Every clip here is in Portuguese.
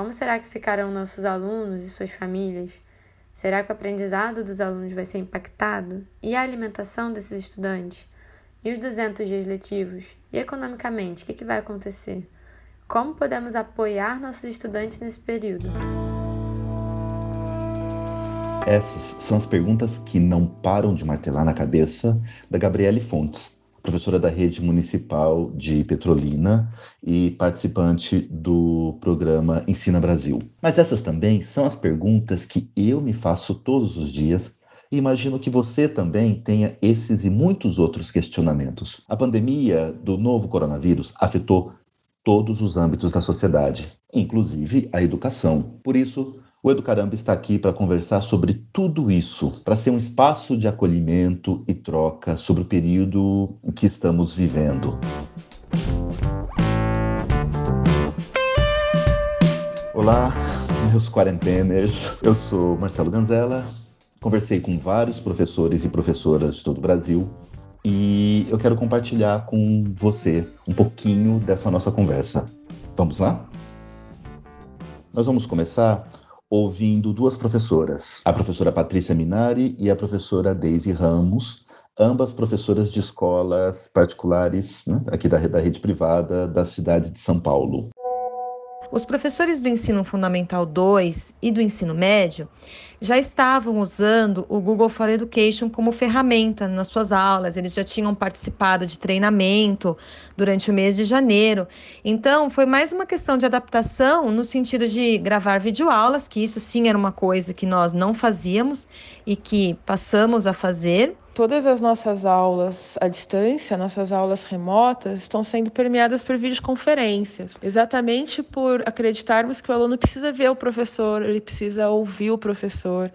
Como será que ficarão nossos alunos e suas famílias? Será que o aprendizado dos alunos vai ser impactado? E a alimentação desses estudantes? E os 200 dias letivos? E economicamente, o que, que vai acontecer? Como podemos apoiar nossos estudantes nesse período? Essas são as perguntas que não param de martelar na cabeça da Gabriele Fontes, professora da rede municipal de Petrolina e participante do programa Ensina Brasil. Mas essas também são as perguntas que eu me faço todos os dias e imagino que você também tenha esses e muitos outros questionamentos. A pandemia do novo coronavírus afetou todos os âmbitos da sociedade, inclusive a educação. Por isso, o Educaramba está aqui para conversar sobre tudo isso, para ser um espaço de acolhimento e troca sobre o período em que estamos vivendo. Olá, meus quarenteners. Eu sou Marcelo Ganzella. Conversei com vários professores e professoras de todo o Brasil e eu quero compartilhar com você um pouquinho dessa nossa conversa. Vamos lá? Nós vamos começar ouvindo duas professoras, a professora Patrícia Minari e a professora Daisy Ramos, ambas professoras de escolas particulares né, aqui da, da rede privada da cidade de São Paulo. Os professores do ensino fundamental 2 e do ensino médio já estavam usando o Google for Education como ferramenta nas suas aulas, eles já tinham participado de treinamento durante o mês de janeiro. Então, foi mais uma questão de adaptação no sentido de gravar videoaulas, que isso sim era uma coisa que nós não fazíamos e que passamos a fazer. Todas as nossas aulas à distância, nossas aulas remotas, estão sendo permeadas por videoconferências, exatamente por acreditarmos que o aluno precisa ver o professor, ele precisa ouvir o professor.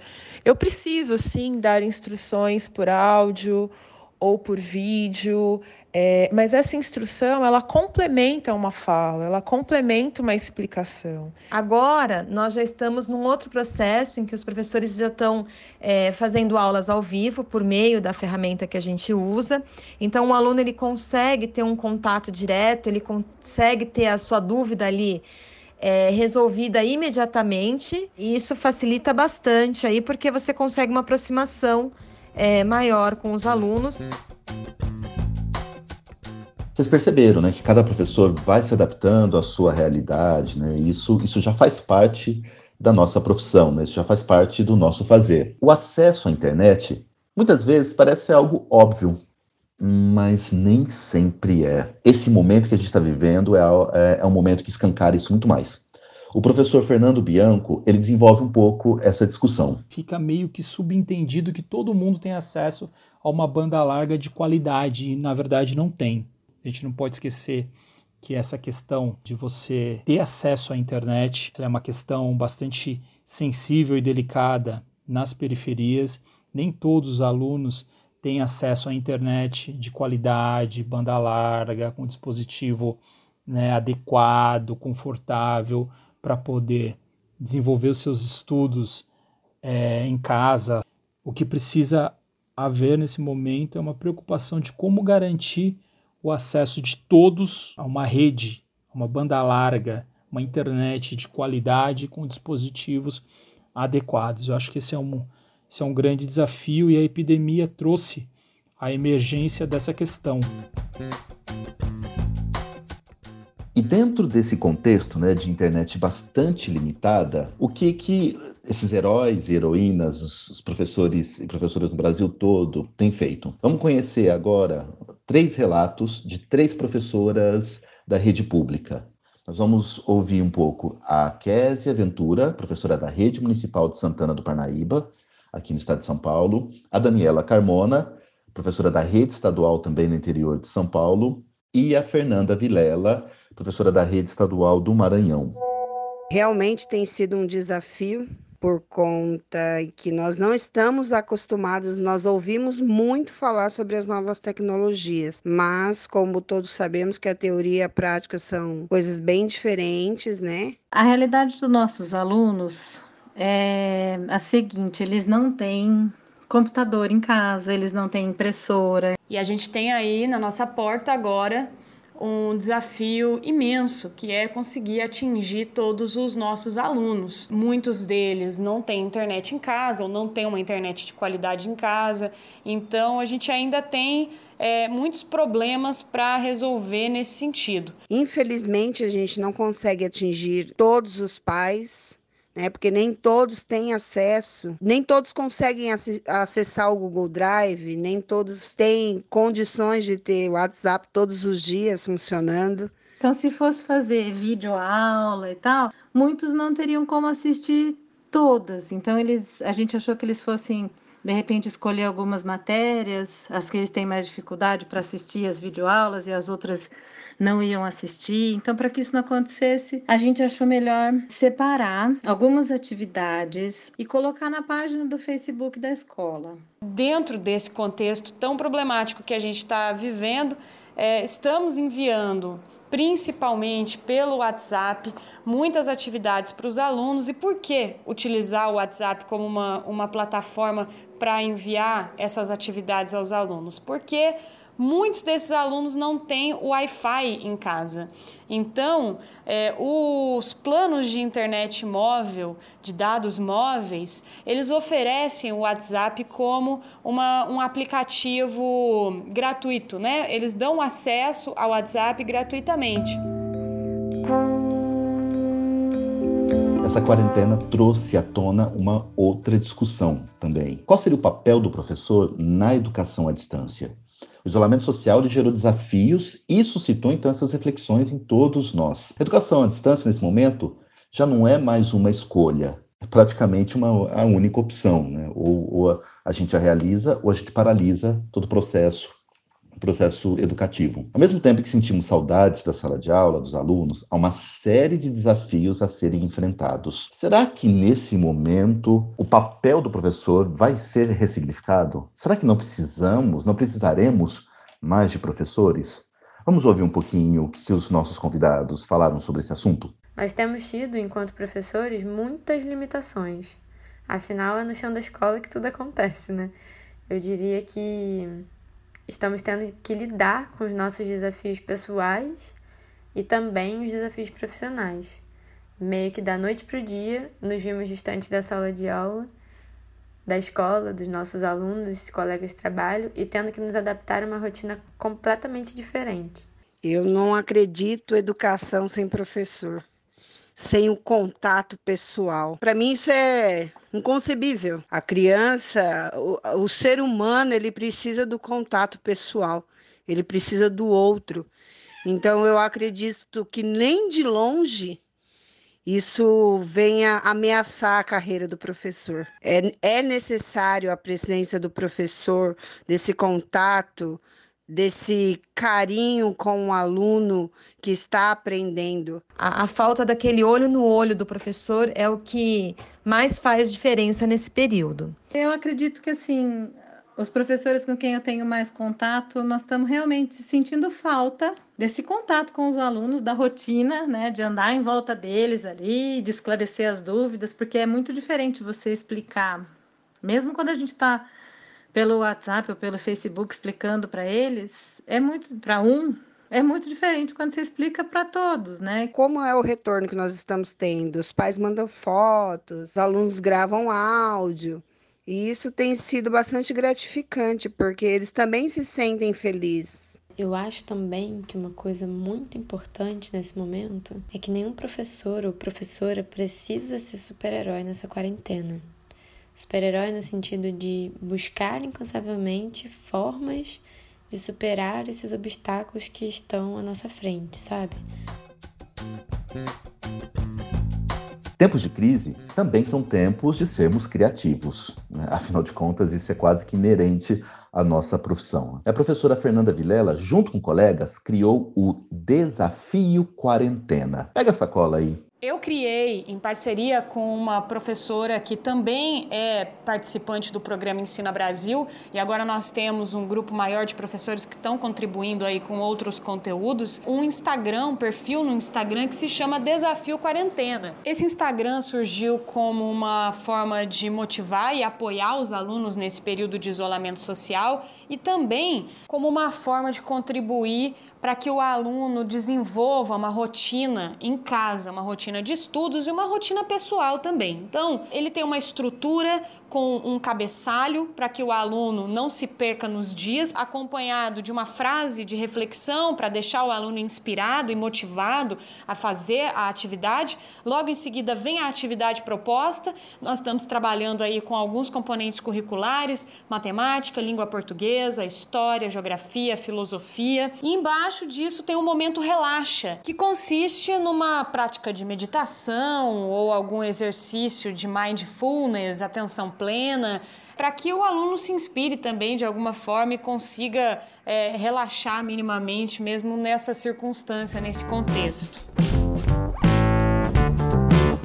Eu preciso, sim, dar instruções por áudio ou por vídeo, é, mas essa instrução ela complementa uma fala, ela complementa uma explicação. Agora nós já estamos num outro processo em que os professores já estão é, fazendo aulas ao vivo por meio da ferramenta que a gente usa. Então o aluno ele consegue ter um contato direto, ele consegue ter a sua dúvida ali é, resolvida imediatamente e isso facilita bastante aí porque você consegue uma aproximação é, maior com os alunos. Vocês perceberam, né, que cada professor vai se adaptando à sua realidade, né? Isso, isso já faz parte da nossa profissão, né? Isso já faz parte do nosso fazer. O acesso à internet muitas vezes parece algo óbvio, mas nem sempre é. Esse momento que a gente está vivendo é, é, é um momento que escancara isso muito mais. O professor Fernando Bianco, ele desenvolve um pouco essa discussão. Fica meio que subentendido que todo mundo tem acesso a uma banda larga de qualidade e na verdade não tem. A gente não pode esquecer que essa questão de você ter acesso à internet é uma questão bastante sensível e delicada nas periferias. Nem todos os alunos têm acesso à internet de qualidade, banda larga, com dispositivo né, adequado, confortável para poder desenvolver os seus estudos é, em casa. O que precisa haver nesse momento é uma preocupação de como garantir o acesso de todos a uma rede, uma banda larga, uma internet de qualidade com dispositivos adequados. Eu acho que esse é um, esse é um grande desafio e a epidemia trouxe a emergência dessa questão. E dentro desse contexto né, de internet bastante limitada, o que que esses heróis e heroínas, os professores e professoras no Brasil todo têm feito? Vamos conhecer agora três relatos de três professoras da rede pública. Nós vamos ouvir um pouco a Késia Ventura, professora da Rede Municipal de Santana do Parnaíba, aqui no estado de São Paulo, a Daniela Carmona, professora da Rede Estadual também no interior de São Paulo, e a Fernanda Vilela, professora da Rede Estadual do Maranhão. Realmente tem sido um desafio por conta que nós não estamos acostumados, nós ouvimos muito falar sobre as novas tecnologias, mas como todos sabemos que a teoria e a prática são coisas bem diferentes, né? A realidade dos nossos alunos é a seguinte, eles não têm computador em casa, eles não têm impressora. E a gente tem aí na nossa porta agora um desafio imenso, que é conseguir atingir todos os nossos alunos. Muitos deles não têm internet em casa ou não têm uma internet de qualidade em casa, então a gente ainda tem é, muitos problemas para resolver nesse sentido. Infelizmente, a gente não consegue atingir todos os pais né? Porque nem todos têm acesso, nem todos conseguem acessar o Google Drive, nem todos têm condições de ter o WhatsApp todos os dias funcionando. Então, se fosse fazer vídeo aula e tal, muitos não teriam como assistir todas. Então, eles, a gente achou que eles fossem de repente escolher algumas matérias, as que eles têm mais dificuldade para assistir as videoaulas e as outras não iam assistir. Então, para que isso não acontecesse, a gente achou melhor separar algumas atividades e colocar na página do Facebook da escola. Dentro desse contexto tão problemático que a gente está vivendo, é, estamos enviando principalmente pelo WhatsApp, muitas atividades para os alunos. E por que utilizar o WhatsApp como uma, uma plataforma para enviar essas atividades aos alunos? Porque muitos desses alunos não têm Wi-Fi em casa. Então, é, os planos de internet móvel, de dados móveis, eles oferecem o WhatsApp como uma, um aplicativo gratuito, né? Eles dão acesso ao WhatsApp gratuitamente. Essa quarentena trouxe à tona uma outra discussão também. Qual seria o papel do professor na educação à distância? O isolamento social gerou desafios e suscitou então essas reflexões em todos nós. A educação à distância, nesse momento, já não é mais uma escolha, é praticamente uma, a única opção. Né? Ou, ou a gente a realiza ou a gente paralisa todo o processo processo educativo. Ao mesmo tempo que sentimos saudades da sala de aula, dos alunos, há uma série de desafios a serem enfrentados. Será que nesse momento o papel do professor vai ser ressignificado? Será que não precisamos, não precisaremos mais de professores? Vamos ouvir um pouquinho o que os nossos convidados falaram sobre esse assunto? Nós temos tido, enquanto professores, muitas limitações. Afinal, é no chão da escola que tudo acontece, né? Eu diria que estamos tendo que lidar com os nossos desafios pessoais e também os desafios profissionais. Meio que da noite para o dia, nos vimos distantes da sala de aula, da escola, dos nossos alunos, colegas de trabalho e tendo que nos adaptar a uma rotina completamente diferente. Eu não acredito educação sem professor sem o contato pessoal. Para mim isso é inconcebível. A criança, o, o ser humano, ele precisa do contato pessoal. Ele precisa do outro. Então eu acredito que nem de longe isso venha ameaçar a carreira do professor. É, é necessário a presença do professor, desse contato, desse carinho com o aluno que está aprendendo. A, a, falta daquele olho no olho do professor é o que mais faz diferença nesse período. Eu acredito que assim, os professores com quem eu tenho mais contato, nós estamos realmente sentindo falta desse contato com os alunos, da rotina, né, de andar em volta deles ali, de esclarecer as dúvidas, porque é muito diferente você explicar, mesmo quando a gente está pelo WhatsApp ou pelo Facebook explicando para eles, é muito para um é muito diferente quando você explica para todos, né? Como é o retorno que nós estamos tendo? Os pais mandam fotos, os alunos gravam áudio. E isso tem sido bastante gratificante, porque eles também se sentem felizes. Eu acho também que uma coisa muito importante nesse momento é que nenhum professor ou professora precisa ser super-herói nessa quarentena. Super-herói no sentido de buscar incansavelmente formas de superar esses obstáculos que estão à nossa frente, sabe? Tempos de crise também são tempos de sermos criativos. Né? Afinal de contas, isso é quase que inerente à nossa profissão. A professora Fernanda Vilela, junto com colegas, criou o Desafio Quarentena. Pega essa cola aí Eu criei, em parceria com uma professora que também é participante do programa Ensina Brasil, e agora nós temos um grupo maior de professores que estão contribuindo aí com outros conteúdos, um Instagram, um perfil no Instagram que se chama Desafio Quarentena. Esse Instagram surgiu como uma forma de motivar e apoiar os alunos nesse período de isolamento social e também como uma forma de contribuir para que o aluno desenvolva uma rotina em casa, uma rotina rotina de estudos e uma rotina pessoal também. Então, ele tem uma estrutura com um cabeçalho para que o aluno não se perca nos dias, acompanhado de uma frase de reflexão para deixar o aluno inspirado e motivado a fazer a atividade. Logo em seguida vem a atividade proposta. Nós estamos trabalhando aí com alguns componentes curriculares: matemática, língua portuguesa, história, geografia, filosofia. E embaixo disso tem um momento relaxa, que consiste numa prática de meditação meditação ou algum exercício de mindfulness, atenção plena, para que o aluno se inspire também de alguma forma e consiga é, relaxar minimamente, mesmo nessa circunstância, nesse contexto.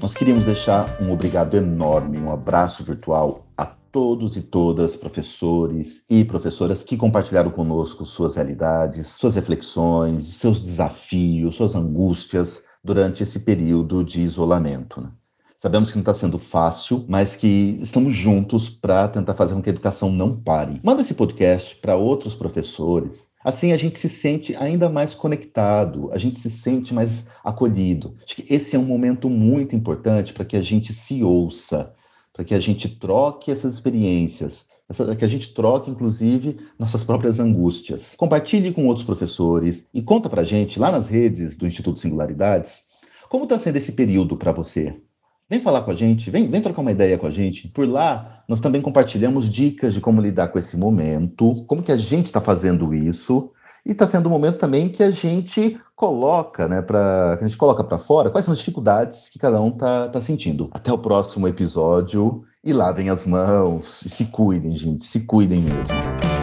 Nós queríamos deixar um obrigado enorme, um abraço virtual a todos e todas, professores e professoras que compartilharam conosco suas realidades, suas reflexões, seus desafios, suas angústias durante esse período de isolamento. Né? Sabemos que não está sendo fácil, mas que estamos juntos para tentar fazer com que a educação não pare. Manda esse podcast para outros professores. Assim a gente se sente ainda mais conectado, a gente se sente mais acolhido. Acho que esse é um momento muito importante para que a gente se ouça, para que a gente troque essas experiências, que a gente troque, inclusive, nossas próprias angústias. Compartilhe com outros professores e conta pra gente lá nas redes do Instituto Singularidades como está sendo esse período para você. Vem falar com a gente, vem, vem trocar uma ideia com a gente. Por lá, nós também compartilhamos dicas de como lidar com esse momento, como que a gente está fazendo isso. E está sendo um momento também que a gente coloca, né, para a gente coloca para fora quais são as dificuldades que cada um está tá sentindo. Até o próximo episódio e lavem as mãos, e se cuidem, gente, se cuidem mesmo.